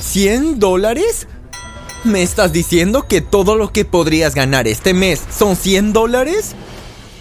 ¿100 dólares? ¿Me estás diciendo que todo lo que podrías ganar este mes son 100 dólares?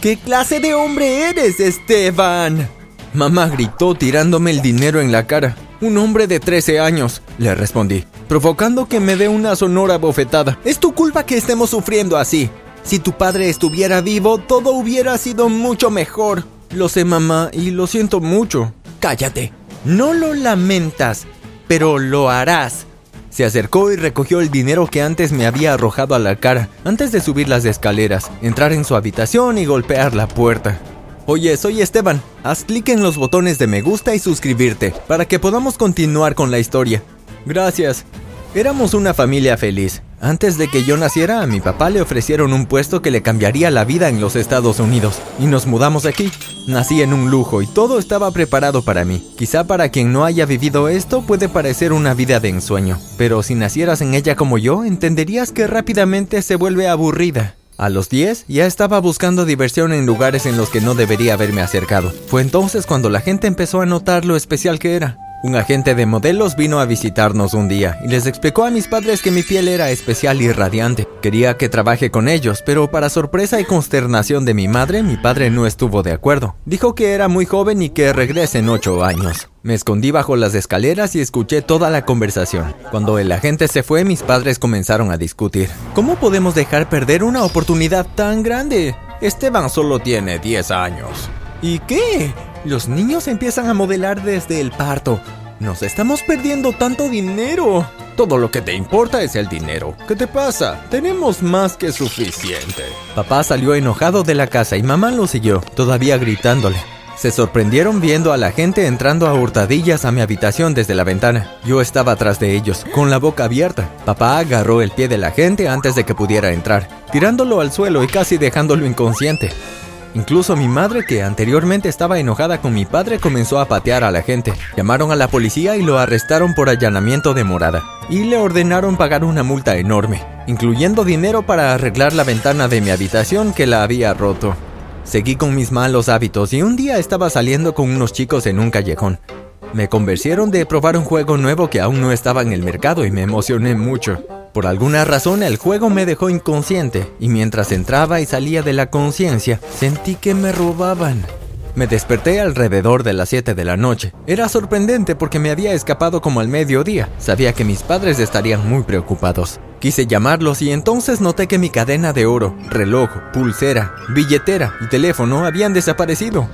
¿Qué clase de hombre eres, Esteban? Mamá gritó tirándome el dinero en la cara. Un hombre de 13 años, le respondí, provocando que me dé una sonora bofetada. Es tu culpa que estemos sufriendo así. Si tu padre estuviera vivo, todo hubiera sido mucho mejor. Lo sé, mamá, y lo siento mucho. Cállate. No lo lamentas, pero lo harás. Se acercó y recogió el dinero que antes me había arrojado a la cara, antes de subir las escaleras, entrar en su habitación y golpear la puerta. Oye, soy Esteban. Haz clic en los botones de me gusta y suscribirte, para que podamos continuar con la historia. Gracias. Éramos una familia feliz. Antes de que yo naciera, a mi papá le ofrecieron un puesto que le cambiaría la vida en los Estados Unidos, y nos mudamos aquí. Nací en un lujo y todo estaba preparado para mí. Quizá para quien no haya vivido esto puede parecer una vida de ensueño, pero si nacieras en ella como yo, entenderías que rápidamente se vuelve aburrida. A los 10 ya estaba buscando diversión en lugares en los que no debería haberme acercado. Fue entonces cuando la gente empezó a notar lo especial que era. Un agente de modelos vino a visitarnos un día y les explicó a mis padres que mi piel era especial y radiante. Quería que trabaje con ellos, pero para sorpresa y consternación de mi madre, mi padre no estuvo de acuerdo. Dijo que era muy joven y que regrese en ocho años. Me escondí bajo las escaleras y escuché toda la conversación. Cuando el agente se fue, mis padres comenzaron a discutir. ¿Cómo podemos dejar perder una oportunidad tan grande? Esteban solo tiene 10 años. ¿Y qué? Los niños empiezan a modelar desde el parto. Nos estamos perdiendo tanto dinero. Todo lo que te importa es el dinero. ¿Qué te pasa? Tenemos más que suficiente. Papá salió enojado de la casa y mamá lo siguió, todavía gritándole. Se sorprendieron viendo a la gente entrando a hurtadillas a mi habitación desde la ventana. Yo estaba atrás de ellos, con la boca abierta. Papá agarró el pie de la gente antes de que pudiera entrar, tirándolo al suelo y casi dejándolo inconsciente. Incluso mi madre, que anteriormente estaba enojada con mi padre, comenzó a patear a la gente. Llamaron a la policía y lo arrestaron por allanamiento de morada. Y le ordenaron pagar una multa enorme, incluyendo dinero para arreglar la ventana de mi habitación que la había roto. Seguí con mis malos hábitos y un día estaba saliendo con unos chicos en un callejón. Me convencieron de probar un juego nuevo que aún no estaba en el mercado y me emocioné mucho. Por alguna razón el juego me dejó inconsciente y mientras entraba y salía de la conciencia sentí que me robaban. Me desperté alrededor de las 7 de la noche. Era sorprendente porque me había escapado como al mediodía. Sabía que mis padres estarían muy preocupados. Quise llamarlos y entonces noté que mi cadena de oro, reloj, pulsera, billetera y teléfono habían desaparecido.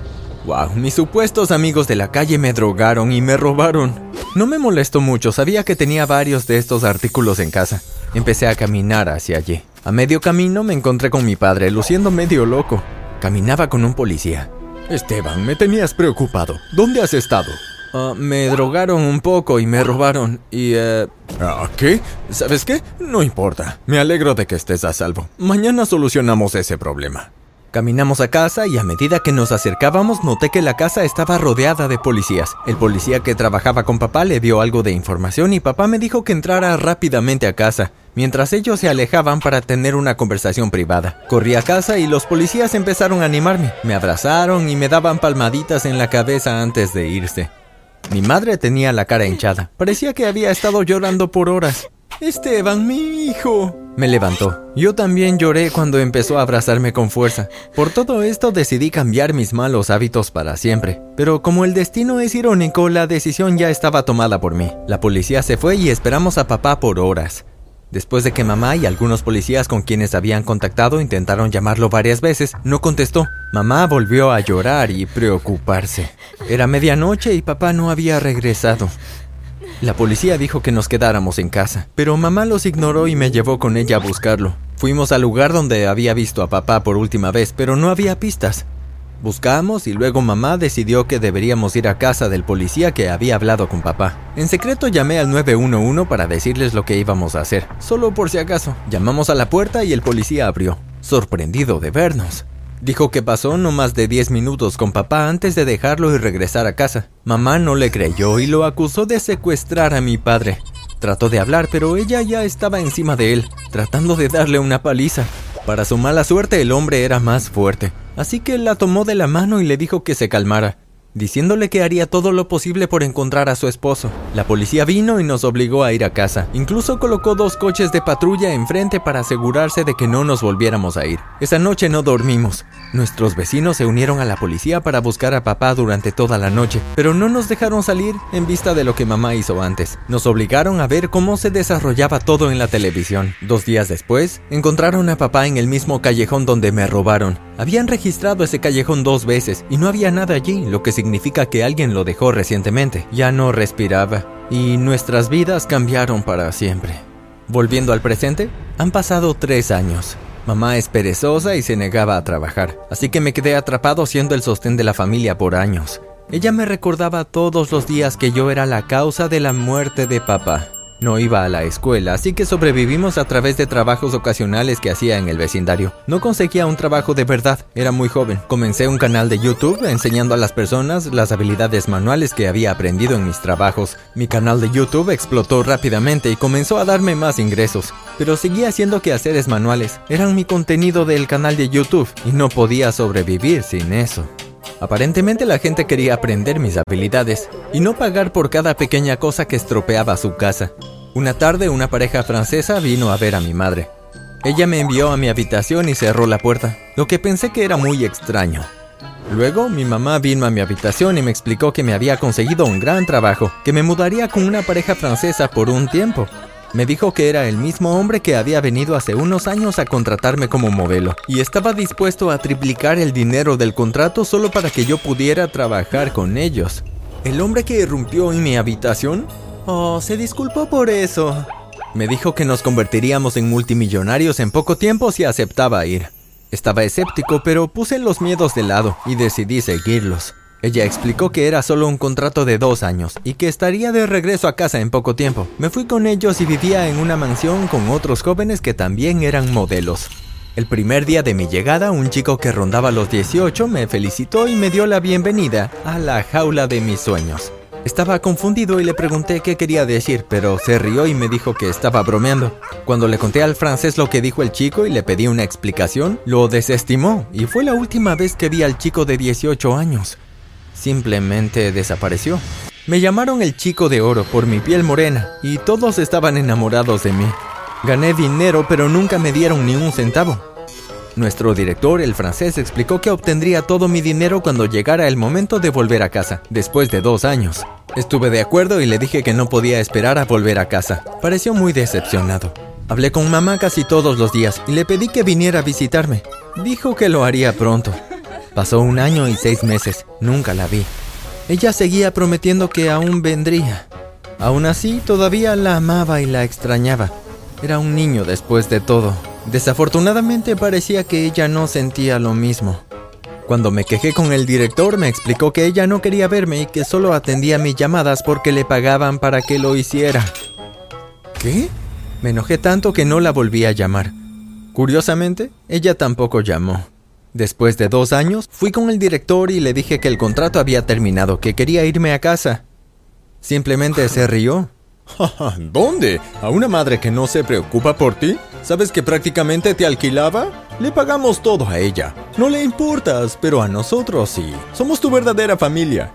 Wow, mis supuestos amigos de la calle me drogaron y me robaron. No me molestó mucho, sabía que tenía varios de estos artículos en casa. Empecé a caminar hacia allí. A medio camino me encontré con mi padre, luciendo medio loco. Caminaba con un policía. Esteban, me tenías preocupado. ¿Dónde has estado? Ah, me drogaron un poco y me robaron. Y, eh... ¿Ah, ¿Qué? ¿Sabes qué? No importa. Me alegro de que estés a salvo. Mañana solucionamos ese problema. Caminamos a casa y a medida que nos acercábamos noté que la casa estaba rodeada de policías. El policía que trabajaba con papá le dio algo de información y papá me dijo que entrara rápidamente a casa, mientras ellos se alejaban para tener una conversación privada. Corrí a casa y los policías empezaron a animarme. Me abrazaron y me daban palmaditas en la cabeza antes de irse. Mi madre tenía la cara hinchada. Parecía que había estado llorando por horas. Esteban, mi hijo. Me levantó. Yo también lloré cuando empezó a abrazarme con fuerza. Por todo esto decidí cambiar mis malos hábitos para siempre. Pero como el destino es irónico, la decisión ya estaba tomada por mí. La policía se fue y esperamos a papá por horas. Después de que mamá y algunos policías con quienes habían contactado intentaron llamarlo varias veces, no contestó. Mamá volvió a llorar y preocuparse. Era medianoche y papá no había regresado. La policía dijo que nos quedáramos en casa, pero mamá los ignoró y me llevó con ella a buscarlo. Fuimos al lugar donde había visto a papá por última vez, pero no había pistas. Buscamos y luego mamá decidió que deberíamos ir a casa del policía que había hablado con papá. En secreto llamé al 911 para decirles lo que íbamos a hacer, solo por si acaso. Llamamos a la puerta y el policía abrió, sorprendido de vernos. Dijo que pasó no más de 10 minutos con papá antes de dejarlo y regresar a casa. Mamá no le creyó y lo acusó de secuestrar a mi padre. Trató de hablar, pero ella ya estaba encima de él, tratando de darle una paliza. Para su mala suerte, el hombre era más fuerte, así que la tomó de la mano y le dijo que se calmara. Diciéndole que haría todo lo posible por encontrar a su esposo. La policía vino y nos obligó a ir a casa. Incluso colocó dos coches de patrulla enfrente para asegurarse de que no nos volviéramos a ir. Esa noche no dormimos. Nuestros vecinos se unieron a la policía para buscar a papá durante toda la noche, pero no nos dejaron salir en vista de lo que mamá hizo antes. Nos obligaron a ver cómo se desarrollaba todo en la televisión. Dos días después, encontraron a papá en el mismo callejón donde me robaron. Habían registrado ese callejón dos veces y no había nada allí, lo que significa que alguien lo dejó recientemente. Ya no respiraba y nuestras vidas cambiaron para siempre. Volviendo al presente, han pasado tres años. Mamá es perezosa y se negaba a trabajar, así que me quedé atrapado siendo el sostén de la familia por años. Ella me recordaba todos los días que yo era la causa de la muerte de papá. No iba a la escuela, así que sobrevivimos a través de trabajos ocasionales que hacía en el vecindario. No conseguía un trabajo de verdad, era muy joven. Comencé un canal de YouTube enseñando a las personas las habilidades manuales que había aprendido en mis trabajos. Mi canal de YouTube explotó rápidamente y comenzó a darme más ingresos, pero seguía haciendo quehaceres manuales. Eran mi contenido del canal de YouTube y no podía sobrevivir sin eso. Aparentemente la gente quería aprender mis habilidades y no pagar por cada pequeña cosa que estropeaba su casa. Una tarde una pareja francesa vino a ver a mi madre. Ella me envió a mi habitación y cerró la puerta, lo que pensé que era muy extraño. Luego mi mamá vino a mi habitación y me explicó que me había conseguido un gran trabajo, que me mudaría con una pareja francesa por un tiempo me dijo que era el mismo hombre que había venido hace unos años a contratarme como modelo y estaba dispuesto a triplicar el dinero del contrato solo para que yo pudiera trabajar con ellos. ¿El hombre que irrumpió en mi habitación? Oh, se disculpó por eso. Me dijo que nos convertiríamos en multimillonarios en poco tiempo si aceptaba ir. Estaba escéptico, pero puse los miedos de lado y decidí seguirlos. Ella explicó que era solo un contrato de dos años y que estaría de regreso a casa en poco tiempo. Me fui con ellos y vivía en una mansión con otros jóvenes que también eran modelos. El primer día de mi llegada, un chico que rondaba los 18 me felicitó y me dio la bienvenida a la jaula de mis sueños. Estaba confundido y le pregunté qué quería decir, pero se rió y me dijo que estaba bromeando. Cuando le conté al francés lo que dijo el chico y le pedí una explicación, lo desestimó y fue la última vez que vi al chico de 18 años simplemente desapareció. Me llamaron el chico de oro por mi piel morena y todos estaban enamorados de mí. Gané dinero pero nunca me dieron ni un centavo. Nuestro director, el francés, explicó que obtendría todo mi dinero cuando llegara el momento de volver a casa, después de dos años. Estuve de acuerdo y le dije que no podía esperar a volver a casa. Pareció muy decepcionado. Hablé con mamá casi todos los días y le pedí que viniera a visitarme. Dijo que lo haría pronto. Pasó un año y seis meses, nunca la vi. Ella seguía prometiendo que aún vendría. Aún así, todavía la amaba y la extrañaba. Era un niño después de todo. Desafortunadamente parecía que ella no sentía lo mismo. Cuando me quejé con el director me explicó que ella no quería verme y que solo atendía mis llamadas porque le pagaban para que lo hiciera. ¿Qué? Me enojé tanto que no la volví a llamar. Curiosamente, ella tampoco llamó. Después de dos años, fui con el director y le dije que el contrato había terminado, que quería irme a casa. Simplemente se rió. ¿Dónde? ¿A una madre que no se preocupa por ti? ¿Sabes que prácticamente te alquilaba? Le pagamos todo a ella. No le importas, pero a nosotros sí. Somos tu verdadera familia.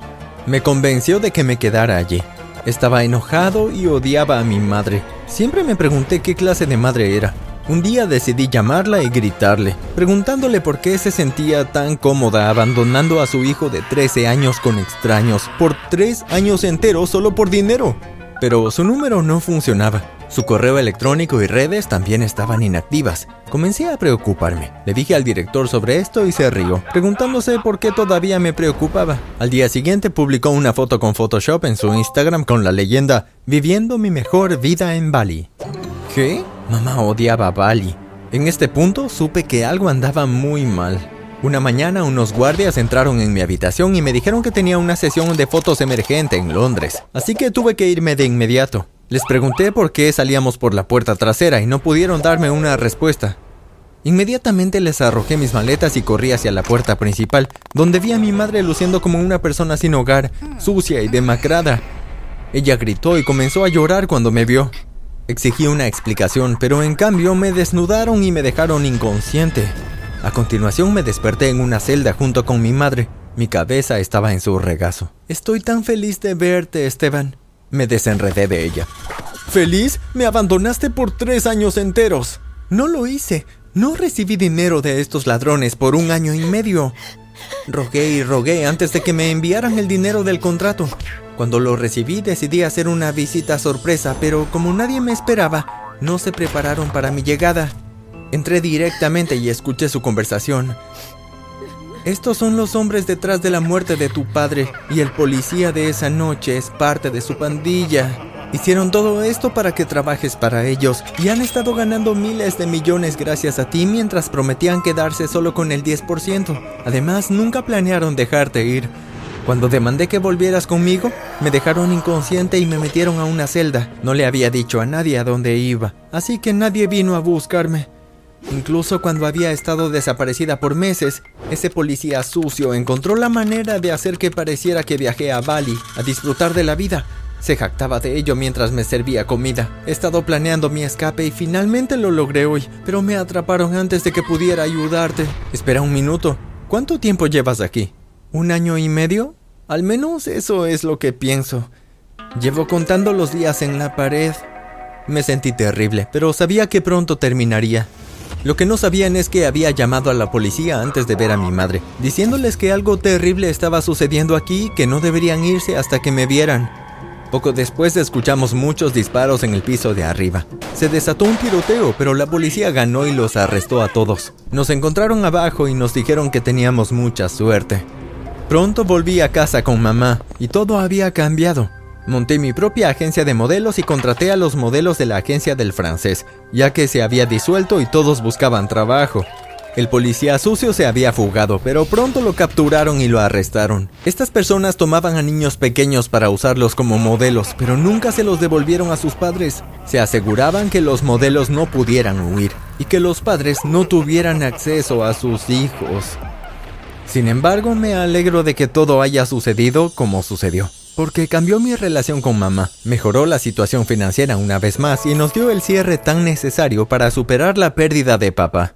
Me convenció de que me quedara allí. Estaba enojado y odiaba a mi madre. Siempre me pregunté qué clase de madre era. Un día decidí llamarla y gritarle, preguntándole por qué se sentía tan cómoda abandonando a su hijo de 13 años con extraños por tres años enteros solo por dinero. Pero su número no funcionaba. Su correo electrónico y redes también estaban inactivas. Comencé a preocuparme. Le dije al director sobre esto y se rió, preguntándose por qué todavía me preocupaba. Al día siguiente publicó una foto con Photoshop en su Instagram con la leyenda Viviendo mi mejor vida en Bali. ¿Qué? Mamá odiaba a Bali. En este punto supe que algo andaba muy mal. Una mañana unos guardias entraron en mi habitación y me dijeron que tenía una sesión de fotos emergente en Londres, así que tuve que irme de inmediato. Les pregunté por qué salíamos por la puerta trasera y no pudieron darme una respuesta. Inmediatamente les arrojé mis maletas y corrí hacia la puerta principal, donde vi a mi madre luciendo como una persona sin hogar, sucia y demacrada. Ella gritó y comenzó a llorar cuando me vio. Exigí una explicación, pero en cambio me desnudaron y me dejaron inconsciente. A continuación me desperté en una celda junto con mi madre. Mi cabeza estaba en su regazo. Estoy tan feliz de verte, Esteban. Me desenredé de ella. ¿Feliz? Me abandonaste por tres años enteros. No lo hice. No recibí dinero de estos ladrones por un año y medio. Rogué y rogué antes de que me enviaran el dinero del contrato. Cuando lo recibí decidí hacer una visita sorpresa, pero como nadie me esperaba, no se prepararon para mi llegada. Entré directamente y escuché su conversación. Estos son los hombres detrás de la muerte de tu padre y el policía de esa noche es parte de su pandilla. Hicieron todo esto para que trabajes para ellos y han estado ganando miles de millones gracias a ti mientras prometían quedarse solo con el 10%. Además, nunca planearon dejarte ir. Cuando demandé que volvieras conmigo, me dejaron inconsciente y me metieron a una celda. No le había dicho a nadie a dónde iba, así que nadie vino a buscarme. Incluso cuando había estado desaparecida por meses, ese policía sucio encontró la manera de hacer que pareciera que viajé a Bali a disfrutar de la vida. Se jactaba de ello mientras me servía comida. He estado planeando mi escape y finalmente lo logré hoy, pero me atraparon antes de que pudiera ayudarte. Espera un minuto. ¿Cuánto tiempo llevas aquí? ¿Un año y medio? Al menos eso es lo que pienso. Llevo contando los días en la pared. Me sentí terrible, pero sabía que pronto terminaría. Lo que no sabían es que había llamado a la policía antes de ver a mi madre, diciéndoles que algo terrible estaba sucediendo aquí y que no deberían irse hasta que me vieran. Poco después escuchamos muchos disparos en el piso de arriba. Se desató un tiroteo, pero la policía ganó y los arrestó a todos. Nos encontraron abajo y nos dijeron que teníamos mucha suerte. Pronto volví a casa con mamá y todo había cambiado. Monté mi propia agencia de modelos y contraté a los modelos de la agencia del francés, ya que se había disuelto y todos buscaban trabajo. El policía sucio se había fugado, pero pronto lo capturaron y lo arrestaron. Estas personas tomaban a niños pequeños para usarlos como modelos, pero nunca se los devolvieron a sus padres. Se aseguraban que los modelos no pudieran huir y que los padres no tuvieran acceso a sus hijos. Sin embargo, me alegro de que todo haya sucedido como sucedió porque cambió mi relación con mamá, mejoró la situación financiera una vez más y nos dio el cierre tan necesario para superar la pérdida de papá.